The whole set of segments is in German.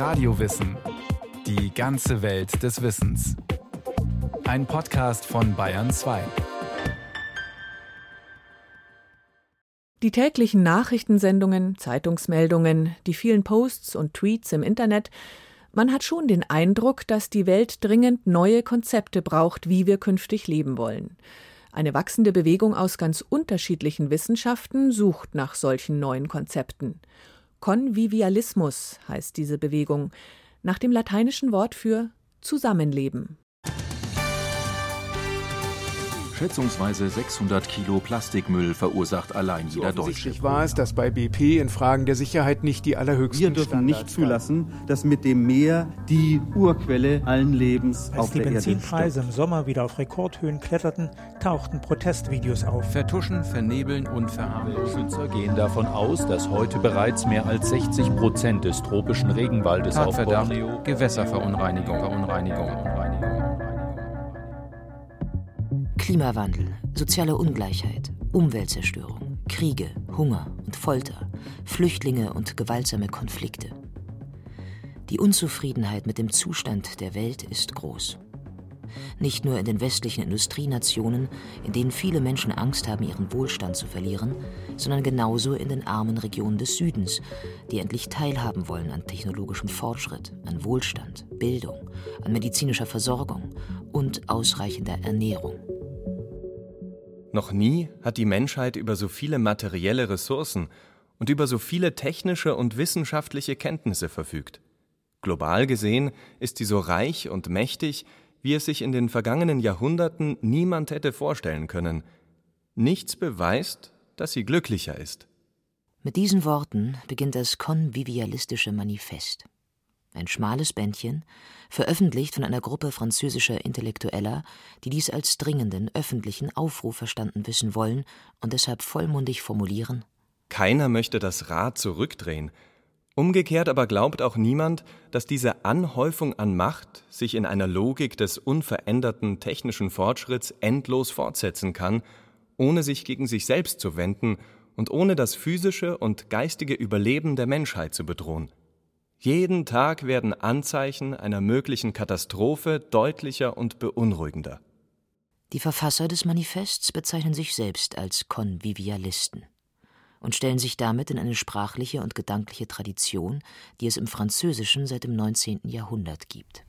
Radiowissen. Die ganze Welt des Wissens. Ein Podcast von Bayern 2. Die täglichen Nachrichtensendungen, Zeitungsmeldungen, die vielen Posts und Tweets im Internet, man hat schon den Eindruck, dass die Welt dringend neue Konzepte braucht, wie wir künftig leben wollen. Eine wachsende Bewegung aus ganz unterschiedlichen Wissenschaften sucht nach solchen neuen Konzepten. Konvivialismus heißt diese Bewegung, nach dem lateinischen Wort für Zusammenleben. Schätzungsweise 600 Kilo Plastikmüll verursacht allein so jeder Deutsche. war es, dass bei BP in Fragen der Sicherheit nicht die allerhöchsten Wir dürfen Standards nicht zulassen, dass mit dem Meer die Urquelle allen Lebens Als auf die der Erde Benzinpreise stirbt. im Sommer wieder auf Rekordhöhen kletterten, tauchten Protestvideos auf. Vertuschen, vernebeln und verharmlosen. Schützer gehen davon aus, dass heute bereits mehr als 60 Prozent des tropischen Regenwaldes auf Tatverdacht, Borneo Gewässerverunreinigung, Verunreinigung, Klimawandel, soziale Ungleichheit, Umweltzerstörung, Kriege, Hunger und Folter, Flüchtlinge und gewaltsame Konflikte. Die Unzufriedenheit mit dem Zustand der Welt ist groß. Nicht nur in den westlichen Industrienationen, in denen viele Menschen Angst haben, ihren Wohlstand zu verlieren, sondern genauso in den armen Regionen des Südens, die endlich teilhaben wollen an technologischem Fortschritt, an Wohlstand, Bildung, an medizinischer Versorgung und ausreichender Ernährung. Noch nie hat die Menschheit über so viele materielle Ressourcen und über so viele technische und wissenschaftliche Kenntnisse verfügt. Global gesehen ist sie so reich und mächtig, wie es sich in den vergangenen Jahrhunderten niemand hätte vorstellen können. Nichts beweist, dass sie glücklicher ist. Mit diesen Worten beginnt das konvivialistische Manifest. Ein schmales Bändchen, veröffentlicht von einer Gruppe französischer Intellektueller, die dies als dringenden öffentlichen Aufruf verstanden wissen wollen und deshalb vollmundig formulieren Keiner möchte das Rad zurückdrehen. Umgekehrt aber glaubt auch niemand, dass diese Anhäufung an Macht sich in einer Logik des unveränderten technischen Fortschritts endlos fortsetzen kann, ohne sich gegen sich selbst zu wenden und ohne das physische und geistige Überleben der Menschheit zu bedrohen. Jeden Tag werden Anzeichen einer möglichen Katastrophe deutlicher und beunruhigender. Die Verfasser des Manifests bezeichnen sich selbst als Konvivialisten und stellen sich damit in eine sprachliche und gedankliche Tradition, die es im Französischen seit dem 19. Jahrhundert gibt.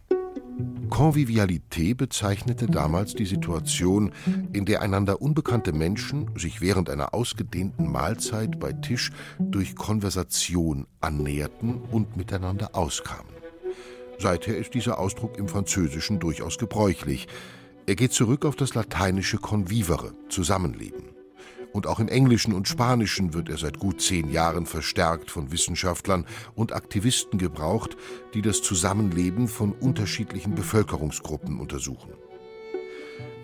Convivialité bezeichnete damals die Situation, in der einander unbekannte Menschen sich während einer ausgedehnten Mahlzeit bei Tisch durch Konversation annäherten und miteinander auskamen. Seither ist dieser Ausdruck im Französischen durchaus gebräuchlich. Er geht zurück auf das lateinische convivere, Zusammenleben. Und auch im Englischen und Spanischen wird er seit gut zehn Jahren verstärkt von Wissenschaftlern und Aktivisten gebraucht, die das Zusammenleben von unterschiedlichen Bevölkerungsgruppen untersuchen.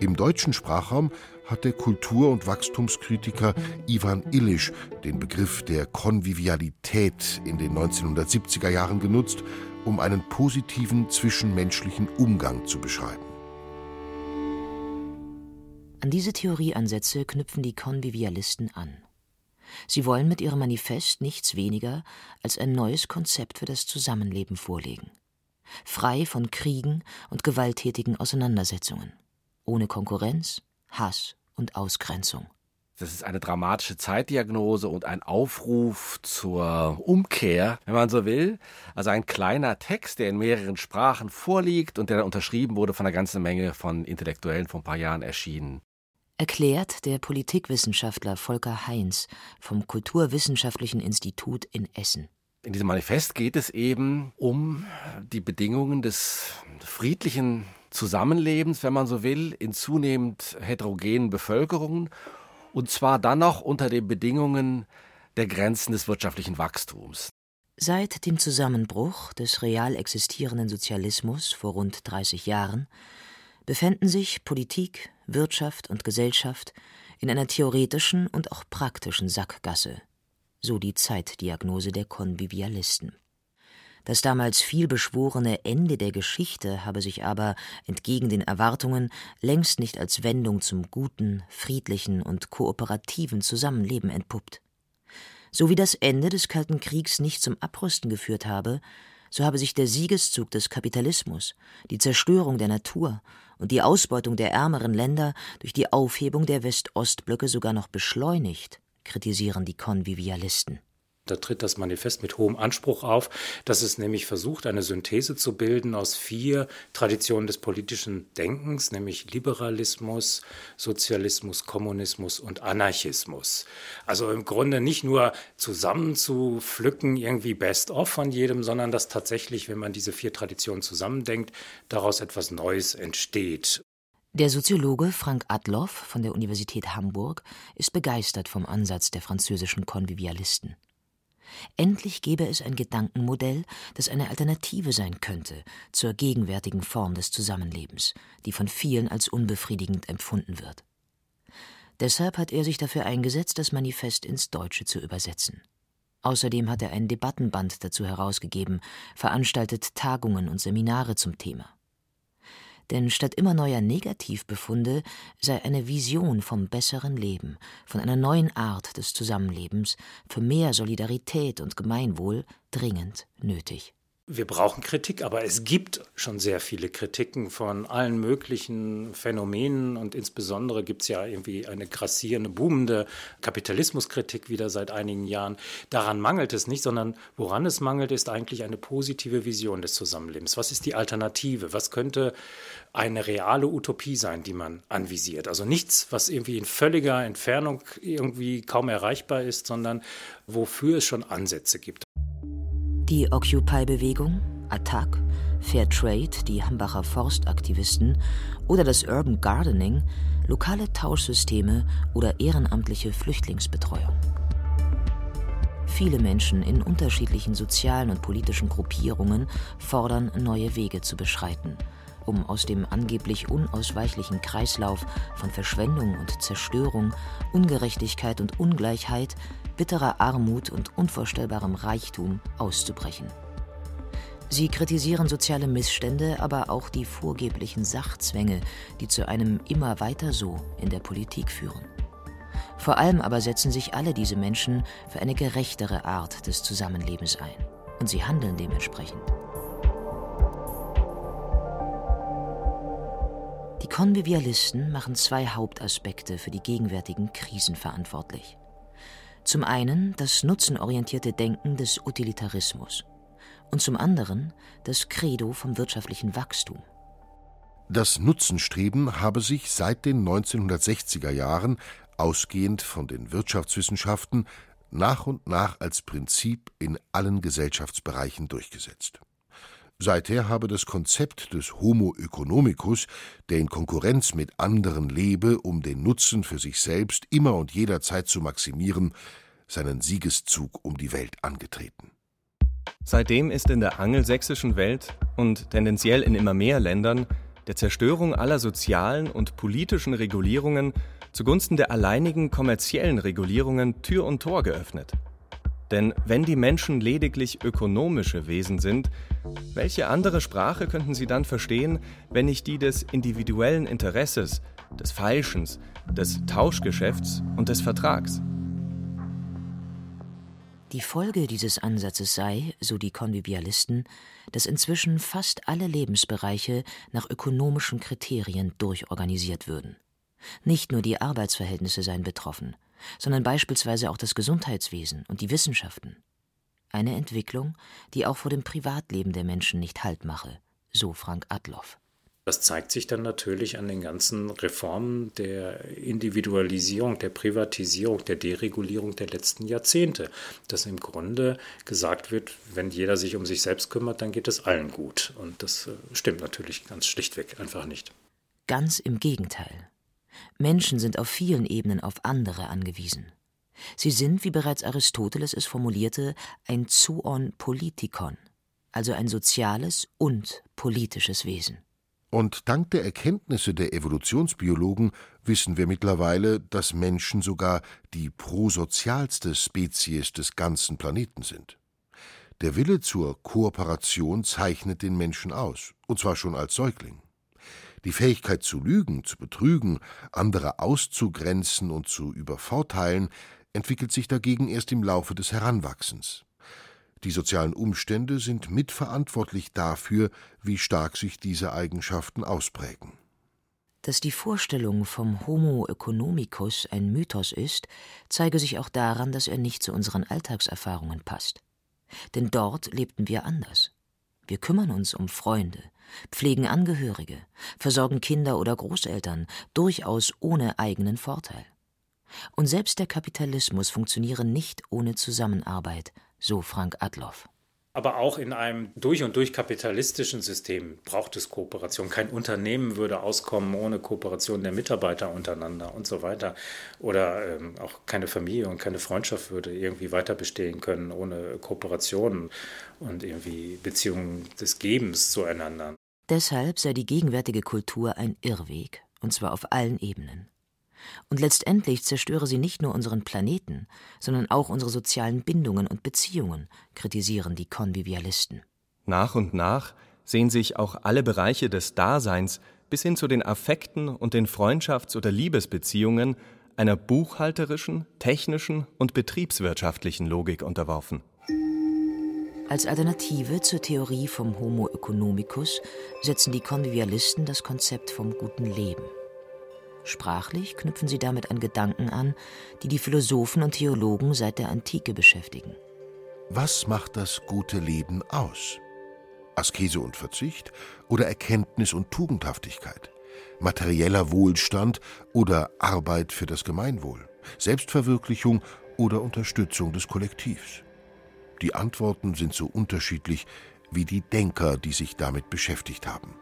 Im deutschen Sprachraum hat der Kultur- und Wachstumskritiker Ivan Illich den Begriff der Konvivialität in den 1970er Jahren genutzt, um einen positiven zwischenmenschlichen Umgang zu beschreiben. An diese Theorieansätze knüpfen die Konvivialisten an. Sie wollen mit ihrem Manifest nichts weniger als ein neues Konzept für das Zusammenleben vorlegen. Frei von Kriegen und gewalttätigen Auseinandersetzungen. Ohne Konkurrenz, Hass und Ausgrenzung. Das ist eine dramatische Zeitdiagnose und ein Aufruf zur Umkehr, wenn man so will. Also ein kleiner Text, der in mehreren Sprachen vorliegt und der dann unterschrieben wurde von einer ganzen Menge von Intellektuellen vor ein paar Jahren erschienen. Erklärt der Politikwissenschaftler Volker Heinz vom Kulturwissenschaftlichen Institut in Essen. In diesem Manifest geht es eben um die Bedingungen des friedlichen Zusammenlebens, wenn man so will, in zunehmend heterogenen Bevölkerungen und zwar dann noch unter den Bedingungen der Grenzen des wirtschaftlichen Wachstums. Seit dem Zusammenbruch des real existierenden Sozialismus vor rund 30 Jahren befänden sich Politik, Wirtschaft und Gesellschaft in einer theoretischen und auch praktischen Sackgasse, so die Zeitdiagnose der Konvivialisten. Das damals vielbeschworene Ende der Geschichte habe sich aber, entgegen den Erwartungen, längst nicht als Wendung zum guten, friedlichen und kooperativen Zusammenleben entpuppt. So wie das Ende des Kalten Kriegs nicht zum Abrüsten geführt habe, so habe sich der Siegeszug des Kapitalismus, die Zerstörung der Natur und die Ausbeutung der ärmeren Länder durch die Aufhebung der West-Ost-Blöcke sogar noch beschleunigt, kritisieren die Konvivialisten. Da tritt das Manifest mit hohem Anspruch auf, dass es nämlich versucht, eine Synthese zu bilden aus vier Traditionen des politischen Denkens, nämlich Liberalismus, Sozialismus, Kommunismus und Anarchismus. Also im Grunde nicht nur zusammenzupflücken, irgendwie best-of von jedem, sondern dass tatsächlich, wenn man diese vier Traditionen zusammendenkt, daraus etwas Neues entsteht. Der Soziologe Frank Adloff von der Universität Hamburg ist begeistert vom Ansatz der französischen Konvivialisten. Endlich gäbe es ein Gedankenmodell, das eine Alternative sein könnte zur gegenwärtigen Form des Zusammenlebens, die von vielen als unbefriedigend empfunden wird. Deshalb hat er sich dafür eingesetzt, das Manifest ins Deutsche zu übersetzen. Außerdem hat er ein Debattenband dazu herausgegeben, veranstaltet Tagungen und Seminare zum Thema denn statt immer neuer Negativbefunde sei eine Vision vom besseren Leben, von einer neuen Art des Zusammenlebens, für mehr Solidarität und Gemeinwohl dringend nötig wir brauchen Kritik, aber es gibt schon sehr viele Kritiken von allen möglichen Phänomenen und insbesondere gibt es ja irgendwie eine grassierende, boomende Kapitalismuskritik wieder seit einigen Jahren. Daran mangelt es nicht, sondern woran es mangelt, ist eigentlich eine positive Vision des Zusammenlebens. Was ist die Alternative? Was könnte eine reale Utopie sein, die man anvisiert? Also nichts, was irgendwie in völliger Entfernung irgendwie kaum erreichbar ist, sondern wofür es schon Ansätze gibt. Die Occupy-Bewegung, Attac, Fairtrade, die Hambacher Forstaktivisten oder das Urban Gardening, lokale Tauschsysteme oder ehrenamtliche Flüchtlingsbetreuung. Viele Menschen in unterschiedlichen sozialen und politischen Gruppierungen fordern, neue Wege zu beschreiten, um aus dem angeblich unausweichlichen Kreislauf von Verschwendung und Zerstörung, Ungerechtigkeit und Ungleichheit bitterer Armut und unvorstellbarem Reichtum auszubrechen. Sie kritisieren soziale Missstände, aber auch die vorgeblichen Sachzwänge, die zu einem immer weiter so in der Politik führen. Vor allem aber setzen sich alle diese Menschen für eine gerechtere Art des Zusammenlebens ein. Und sie handeln dementsprechend. Die Konvivialisten machen zwei Hauptaspekte für die gegenwärtigen Krisen verantwortlich. Zum einen das nutzenorientierte Denken des Utilitarismus und zum anderen das Credo vom wirtschaftlichen Wachstum. Das Nutzenstreben habe sich seit den 1960er Jahren, ausgehend von den Wirtschaftswissenschaften, nach und nach als Prinzip in allen Gesellschaftsbereichen durchgesetzt. Seither habe das Konzept des Homo economicus, der in Konkurrenz mit anderen lebe, um den Nutzen für sich selbst immer und jederzeit zu maximieren, seinen Siegeszug um die Welt angetreten. Seitdem ist in der angelsächsischen Welt und tendenziell in immer mehr Ländern der Zerstörung aller sozialen und politischen Regulierungen zugunsten der alleinigen kommerziellen Regulierungen Tür und Tor geöffnet. Denn wenn die Menschen lediglich ökonomische Wesen sind, welche andere Sprache könnten sie dann verstehen, wenn nicht die des individuellen Interesses, des Falschens, des Tauschgeschäfts und des Vertrags? Die Folge dieses Ansatzes sei, so die Konvivialisten, dass inzwischen fast alle Lebensbereiche nach ökonomischen Kriterien durchorganisiert würden. Nicht nur die Arbeitsverhältnisse seien betroffen, sondern beispielsweise auch das Gesundheitswesen und die Wissenschaften. Eine Entwicklung, die auch vor dem Privatleben der Menschen nicht Halt mache, so Frank Adloff. Das zeigt sich dann natürlich an den ganzen Reformen der Individualisierung, der Privatisierung, der Deregulierung der letzten Jahrzehnte. Dass im Grunde gesagt wird, wenn jeder sich um sich selbst kümmert, dann geht es allen gut. Und das äh, stimmt natürlich ganz schlichtweg einfach nicht. Ganz im Gegenteil. Menschen sind auf vielen Ebenen auf andere angewiesen. Sie sind, wie bereits Aristoteles es formulierte, ein Zoon Politikon, also ein soziales und politisches Wesen. Und dank der Erkenntnisse der Evolutionsbiologen wissen wir mittlerweile, dass Menschen sogar die prosozialste Spezies des ganzen Planeten sind. Der Wille zur Kooperation zeichnet den Menschen aus, und zwar schon als Säugling. Die Fähigkeit zu lügen, zu betrügen, andere auszugrenzen und zu übervorteilen, entwickelt sich dagegen erst im Laufe des Heranwachsens. Die sozialen Umstände sind mitverantwortlich dafür, wie stark sich diese Eigenschaften ausprägen. Dass die Vorstellung vom Homo economicus ein Mythos ist, zeige sich auch daran, dass er nicht zu unseren Alltagserfahrungen passt. Denn dort lebten wir anders. Wir kümmern uns um Freunde, pflegen Angehörige, versorgen Kinder oder Großeltern, durchaus ohne eigenen Vorteil. Und selbst der Kapitalismus funktioniere nicht ohne Zusammenarbeit, so Frank Adloff. Aber auch in einem durch und durch kapitalistischen System braucht es Kooperation. Kein Unternehmen würde auskommen ohne Kooperation der Mitarbeiter untereinander und so weiter. Oder ähm, auch keine Familie und keine Freundschaft würde irgendwie weiter bestehen können ohne Kooperation und irgendwie Beziehungen des Gebens zueinander. Deshalb sei die gegenwärtige Kultur ein Irrweg, und zwar auf allen Ebenen. Und letztendlich zerstöre sie nicht nur unseren Planeten, sondern auch unsere sozialen Bindungen und Beziehungen, kritisieren die Konvivialisten. Nach und nach sehen sich auch alle Bereiche des Daseins bis hin zu den Affekten und den Freundschafts- oder Liebesbeziehungen einer buchhalterischen, technischen und betriebswirtschaftlichen Logik unterworfen. Als Alternative zur Theorie vom Homo economicus setzen die Konvivialisten das Konzept vom guten Leben. Sprachlich knüpfen sie damit an Gedanken an, die die Philosophen und Theologen seit der Antike beschäftigen. Was macht das gute Leben aus? Askese und Verzicht oder Erkenntnis und Tugendhaftigkeit? Materieller Wohlstand oder Arbeit für das Gemeinwohl? Selbstverwirklichung oder Unterstützung des Kollektivs? Die Antworten sind so unterschiedlich wie die Denker, die sich damit beschäftigt haben.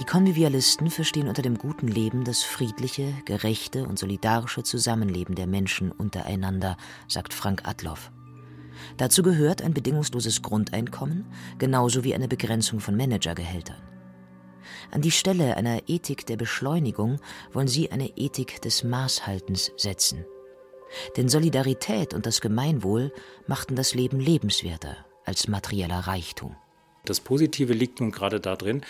Die Konvivialisten verstehen unter dem guten Leben das friedliche, gerechte und solidarische Zusammenleben der Menschen untereinander, sagt Frank Adloff. Dazu gehört ein bedingungsloses Grundeinkommen, genauso wie eine Begrenzung von Managergehältern. An die Stelle einer Ethik der Beschleunigung wollen sie eine Ethik des Maßhaltens setzen. Denn Solidarität und das Gemeinwohl machten das Leben lebenswerter als materieller Reichtum. Das Positive liegt nun gerade darin,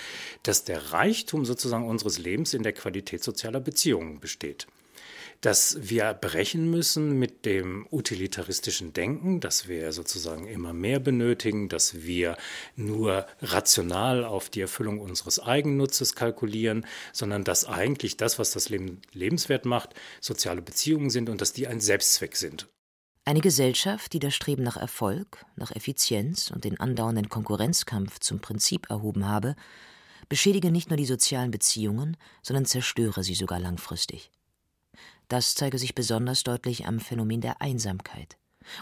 dass der Reichtum sozusagen unseres Lebens in der Qualität sozialer Beziehungen besteht dass wir brechen müssen mit dem utilitaristischen Denken, dass wir sozusagen immer mehr benötigen, dass wir nur rational auf die Erfüllung unseres Eigennutzes kalkulieren, sondern dass eigentlich das, was das Leben lebenswert macht, soziale Beziehungen sind und dass die ein Selbstzweck sind. Eine Gesellschaft, die das Streben nach Erfolg, nach Effizienz und den andauernden Konkurrenzkampf zum Prinzip erhoben habe, beschädige nicht nur die sozialen Beziehungen, sondern zerstöre sie sogar langfristig. Das zeige sich besonders deutlich am Phänomen der Einsamkeit,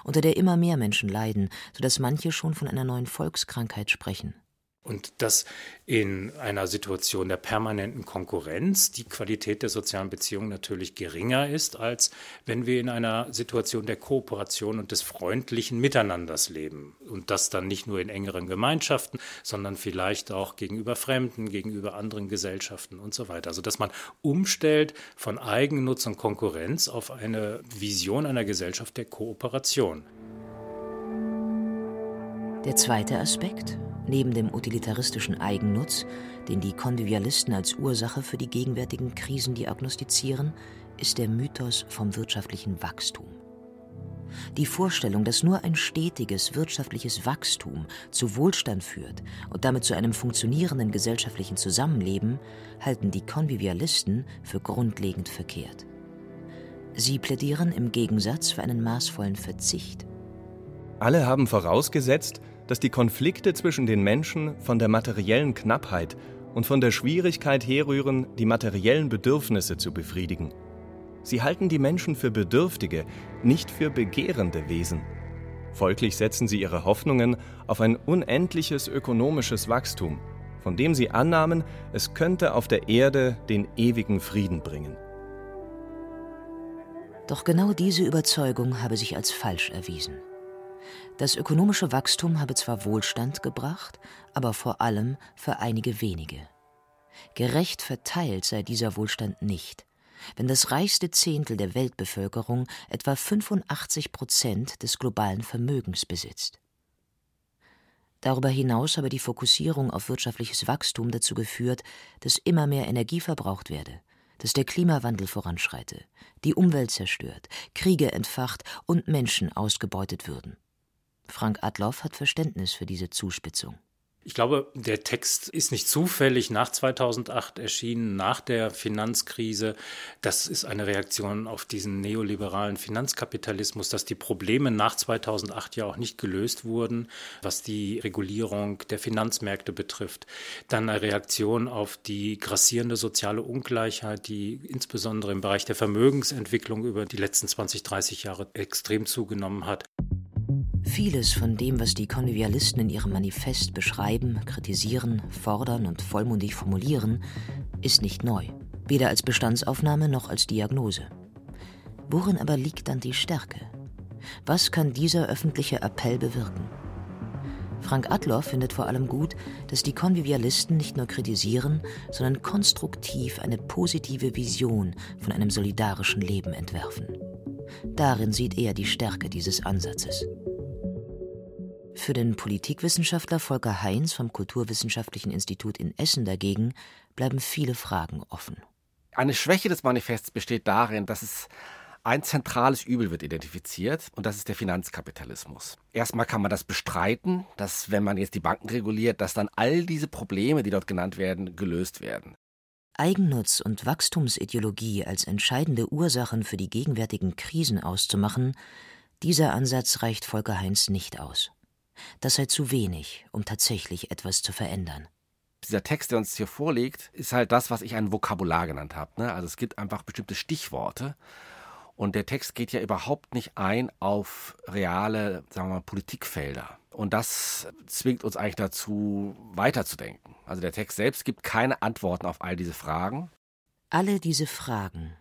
unter der immer mehr Menschen leiden, so dass manche schon von einer neuen Volkskrankheit sprechen. Und dass in einer Situation der permanenten Konkurrenz die Qualität der sozialen Beziehungen natürlich geringer ist, als wenn wir in einer Situation der Kooperation und des freundlichen Miteinanders leben. Und das dann nicht nur in engeren Gemeinschaften, sondern vielleicht auch gegenüber Fremden, gegenüber anderen Gesellschaften und so weiter. Also dass man umstellt von Eigennutz und Konkurrenz auf eine Vision einer Gesellschaft der Kooperation. Der zweite Aspekt, neben dem utilitaristischen Eigennutz, den die Konvivialisten als Ursache für die gegenwärtigen Krisen diagnostizieren, ist der Mythos vom wirtschaftlichen Wachstum. Die Vorstellung, dass nur ein stetiges wirtschaftliches Wachstum zu Wohlstand führt und damit zu einem funktionierenden gesellschaftlichen Zusammenleben, halten die Konvivialisten für grundlegend verkehrt. Sie plädieren im Gegensatz für einen maßvollen Verzicht. Alle haben vorausgesetzt, dass die Konflikte zwischen den Menschen von der materiellen Knappheit und von der Schwierigkeit herrühren, die materiellen Bedürfnisse zu befriedigen. Sie halten die Menschen für Bedürftige, nicht für begehrende Wesen. Folglich setzen sie ihre Hoffnungen auf ein unendliches ökonomisches Wachstum, von dem sie annahmen, es könnte auf der Erde den ewigen Frieden bringen. Doch genau diese Überzeugung habe sich als falsch erwiesen. Das ökonomische Wachstum habe zwar Wohlstand gebracht, aber vor allem für einige wenige. Gerecht verteilt sei dieser Wohlstand nicht, wenn das reichste Zehntel der Weltbevölkerung etwa 85 Prozent des globalen Vermögens besitzt. Darüber hinaus habe die Fokussierung auf wirtschaftliches Wachstum dazu geführt, dass immer mehr Energie verbraucht werde, dass der Klimawandel voranschreite, die Umwelt zerstört, Kriege entfacht und Menschen ausgebeutet würden. Frank Adloff hat Verständnis für diese Zuspitzung. Ich glaube, der Text ist nicht zufällig nach 2008 erschienen, nach der Finanzkrise. Das ist eine Reaktion auf diesen neoliberalen Finanzkapitalismus, dass die Probleme nach 2008 ja auch nicht gelöst wurden, was die Regulierung der Finanzmärkte betrifft. Dann eine Reaktion auf die grassierende soziale Ungleichheit, die insbesondere im Bereich der Vermögensentwicklung über die letzten 20, 30 Jahre extrem zugenommen hat. Vieles von dem, was die Konvivialisten in ihrem Manifest beschreiben, kritisieren, fordern und vollmundig formulieren, ist nicht neu, weder als Bestandsaufnahme noch als Diagnose. Worin aber liegt dann die Stärke? Was kann dieser öffentliche Appell bewirken? Frank Adler findet vor allem gut, dass die Konvivialisten nicht nur kritisieren, sondern konstruktiv eine positive Vision von einem solidarischen Leben entwerfen. Darin sieht er die Stärke dieses Ansatzes. Für den Politikwissenschaftler Volker Heinz vom Kulturwissenschaftlichen Institut in Essen dagegen bleiben viele Fragen offen. Eine Schwäche des Manifests besteht darin, dass es ein zentrales Übel wird identifiziert und das ist der Finanzkapitalismus. Erstmal kann man das bestreiten, dass wenn man jetzt die Banken reguliert, dass dann all diese Probleme, die dort genannt werden, gelöst werden. Eigennutz und Wachstumsideologie als entscheidende Ursachen für die gegenwärtigen Krisen auszumachen, dieser Ansatz reicht Volker Heinz nicht aus. Das sei zu wenig, um tatsächlich etwas zu verändern. Dieser Text, der uns hier vorliegt, ist halt das, was ich ein Vokabular genannt habe. Ne? Also es gibt einfach bestimmte Stichworte. Und der Text geht ja überhaupt nicht ein auf reale, sagen wir mal, Politikfelder. Und das zwingt uns eigentlich dazu, weiterzudenken. Also der Text selbst gibt keine Antworten auf all diese Fragen. Alle diese Fragen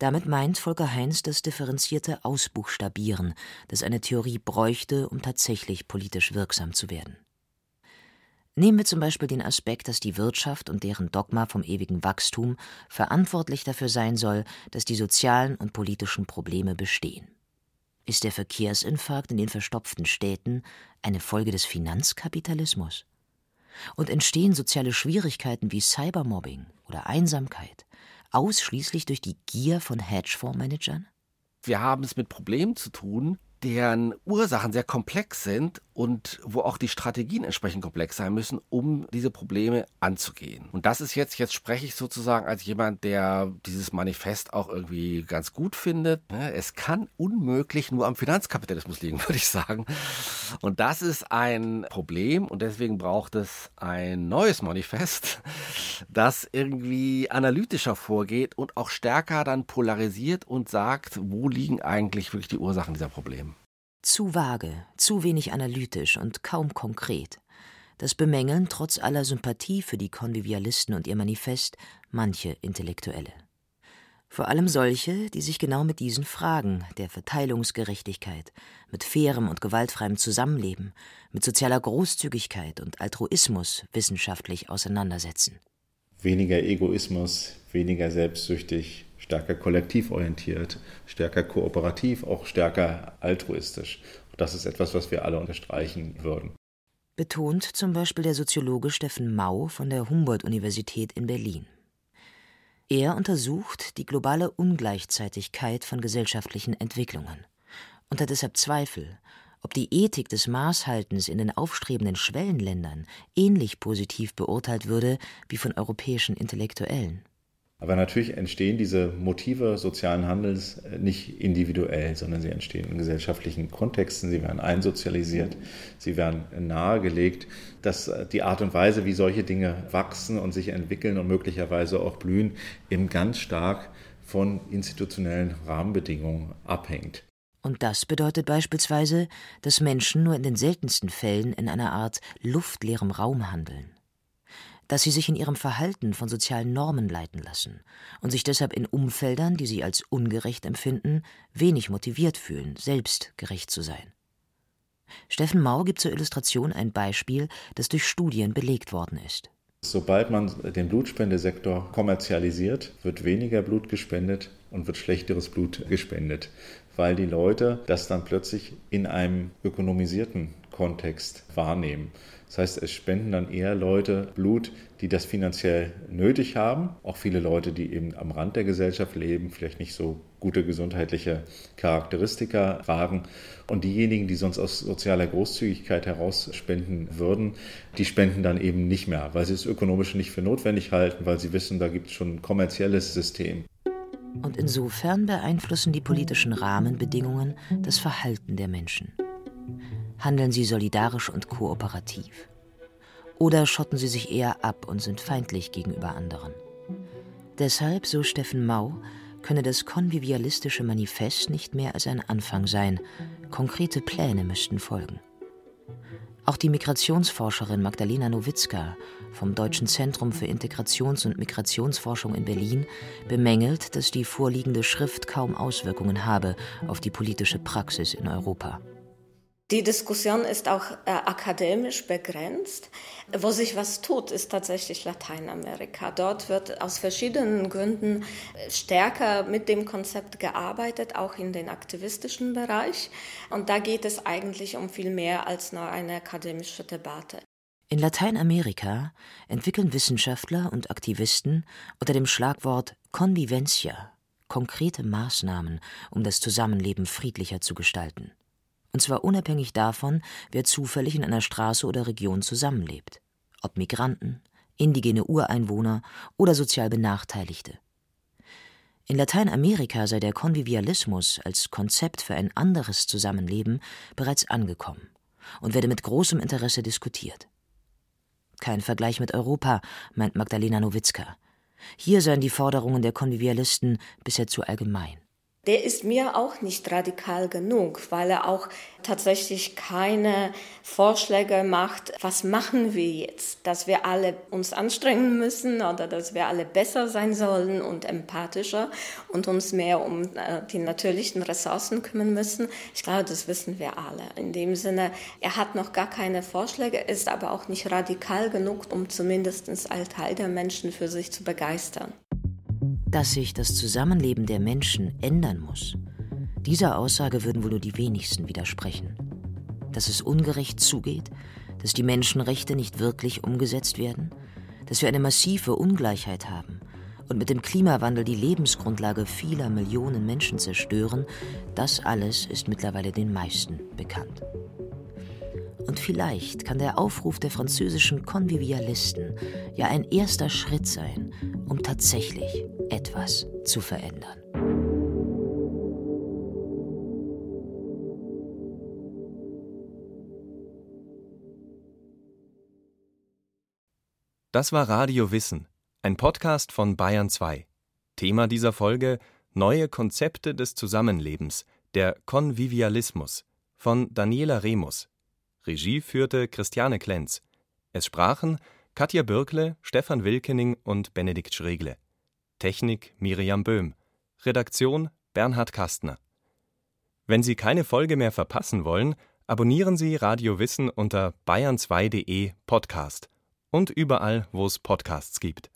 damit meint Volker Heinz das differenzierte Ausbuchstabieren, das eine Theorie bräuchte, um tatsächlich politisch wirksam zu werden. Nehmen wir zum Beispiel den Aspekt, dass die Wirtschaft und deren Dogma vom ewigen Wachstum verantwortlich dafür sein soll, dass die sozialen und politischen Probleme bestehen. Ist der Verkehrsinfarkt in den verstopften Städten eine Folge des Finanzkapitalismus? Und entstehen soziale Schwierigkeiten wie Cybermobbing oder Einsamkeit ausschließlich durch die Gier von Hedgefondsmanagern? Wir haben es mit Problemen zu tun, deren Ursachen sehr komplex sind und wo auch die Strategien entsprechend komplex sein müssen, um diese Probleme anzugehen. Und das ist jetzt, jetzt spreche ich sozusagen als jemand, der dieses Manifest auch irgendwie ganz gut findet. Ne? Es kann unmöglich nur am Finanzkapitalismus liegen, würde ich sagen. Und das ist ein Problem und deswegen braucht es ein neues Manifest, das irgendwie analytischer vorgeht und auch stärker dann polarisiert und sagt, wo liegen eigentlich wirklich die Ursachen dieser Probleme. Zu vage, zu wenig analytisch und kaum konkret. Das bemängeln trotz aller Sympathie für die Konvivialisten und ihr Manifest manche Intellektuelle. Vor allem solche, die sich genau mit diesen Fragen der Verteilungsgerechtigkeit, mit fairem und gewaltfreiem Zusammenleben, mit sozialer Großzügigkeit und Altruismus wissenschaftlich auseinandersetzen. Weniger Egoismus, weniger selbstsüchtig, stärker kollektiv orientiert, stärker kooperativ, auch stärker altruistisch. Das ist etwas, was wir alle unterstreichen würden. Betont zum Beispiel der Soziologe Steffen Mau von der Humboldt-Universität in Berlin. Er untersucht die globale Ungleichzeitigkeit von gesellschaftlichen Entwicklungen und hat deshalb Zweifel, ob die Ethik des Maßhaltens in den aufstrebenden Schwellenländern ähnlich positiv beurteilt würde wie von europäischen Intellektuellen. Aber natürlich entstehen diese Motive sozialen Handels äh, nicht individuell, sondern sie entstehen in gesellschaftlichen Kontexten, sie werden einsozialisiert, sie werden nahegelegt, dass äh, die Art und Weise, wie solche Dinge wachsen und sich entwickeln und möglicherweise auch blühen, eben ganz stark von institutionellen Rahmenbedingungen abhängt. Und das bedeutet beispielsweise, dass Menschen nur in den seltensten Fällen in einer Art luftleerem Raum handeln dass sie sich in ihrem Verhalten von sozialen Normen leiten lassen und sich deshalb in Umfeldern, die sie als ungerecht empfinden, wenig motiviert fühlen, selbst gerecht zu sein. Steffen Mau gibt zur Illustration ein Beispiel, das durch Studien belegt worden ist. Sobald man den Blutspendesektor kommerzialisiert, wird weniger Blut gespendet und wird schlechteres Blut gespendet, weil die Leute das dann plötzlich in einem ökonomisierten Kontext wahrnehmen. Das heißt, es spenden dann eher Leute Blut, die das finanziell nötig haben. Auch viele Leute, die eben am Rand der Gesellschaft leben, vielleicht nicht so gute gesundheitliche Charakteristika tragen. Und diejenigen, die sonst aus sozialer Großzügigkeit heraus spenden würden, die spenden dann eben nicht mehr, weil sie es ökonomisch nicht für notwendig halten, weil sie wissen, da gibt es schon ein kommerzielles System. Und insofern beeinflussen die politischen Rahmenbedingungen das Verhalten der Menschen. Handeln sie solidarisch und kooperativ? Oder schotten sie sich eher ab und sind feindlich gegenüber anderen? Deshalb, so Steffen Mau, könne das konvivialistische Manifest nicht mehr als ein Anfang sein, konkrete Pläne müssten folgen. Auch die Migrationsforscherin Magdalena Nowitzka vom Deutschen Zentrum für Integrations- und Migrationsforschung in Berlin bemängelt, dass die vorliegende Schrift kaum Auswirkungen habe auf die politische Praxis in Europa. Die Diskussion ist auch äh, akademisch begrenzt. Wo sich was tut, ist tatsächlich Lateinamerika. Dort wird aus verschiedenen Gründen stärker mit dem Konzept gearbeitet, auch in den aktivistischen Bereich. Und da geht es eigentlich um viel mehr als nur eine akademische Debatte. In Lateinamerika entwickeln Wissenschaftler und Aktivisten unter dem Schlagwort Convivencia konkrete Maßnahmen, um das Zusammenleben friedlicher zu gestalten und zwar unabhängig davon, wer zufällig in einer Straße oder Region zusammenlebt, ob Migranten, indigene Ureinwohner oder sozial Benachteiligte. In Lateinamerika sei der Konvivialismus als Konzept für ein anderes Zusammenleben bereits angekommen und werde mit großem Interesse diskutiert. Kein Vergleich mit Europa, meint Magdalena Nowitzka. Hier seien die Forderungen der Konvivialisten bisher zu allgemein der ist mir auch nicht radikal genug, weil er auch tatsächlich keine Vorschläge macht, was machen wir jetzt, dass wir alle uns anstrengen müssen oder dass wir alle besser sein sollen und empathischer und uns mehr um äh, die natürlichen Ressourcen kümmern müssen. Ich glaube, das wissen wir alle. In dem Sinne, er hat noch gar keine Vorschläge, ist aber auch nicht radikal genug, um zumindest einen Teil der Menschen für sich zu begeistern dass sich das Zusammenleben der Menschen ändern muss. Dieser Aussage würden wohl nur die wenigsten widersprechen. Dass es ungerecht zugeht, dass die Menschenrechte nicht wirklich umgesetzt werden, dass wir eine massive Ungleichheit haben und mit dem Klimawandel die Lebensgrundlage vieler Millionen Menschen zerstören, das alles ist mittlerweile den meisten bekannt. Und vielleicht kann der Aufruf der französischen Konvivialisten ja ein erster Schritt sein, um tatsächlich etwas zu verändern. Das war Radio Wissen, ein Podcast von Bayern 2. Thema dieser Folge Neue Konzepte des Zusammenlebens, der Konvivialismus von Daniela Remus. Regie führte Christiane Klenz. Es sprachen Katja Birkle, Stefan Wilkening und Benedikt Schregle. Technik Miriam Böhm. Redaktion Bernhard Kastner. Wenn Sie keine Folge mehr verpassen wollen, abonnieren Sie Radio Wissen unter bayern2.de Podcast und überall, wo es Podcasts gibt.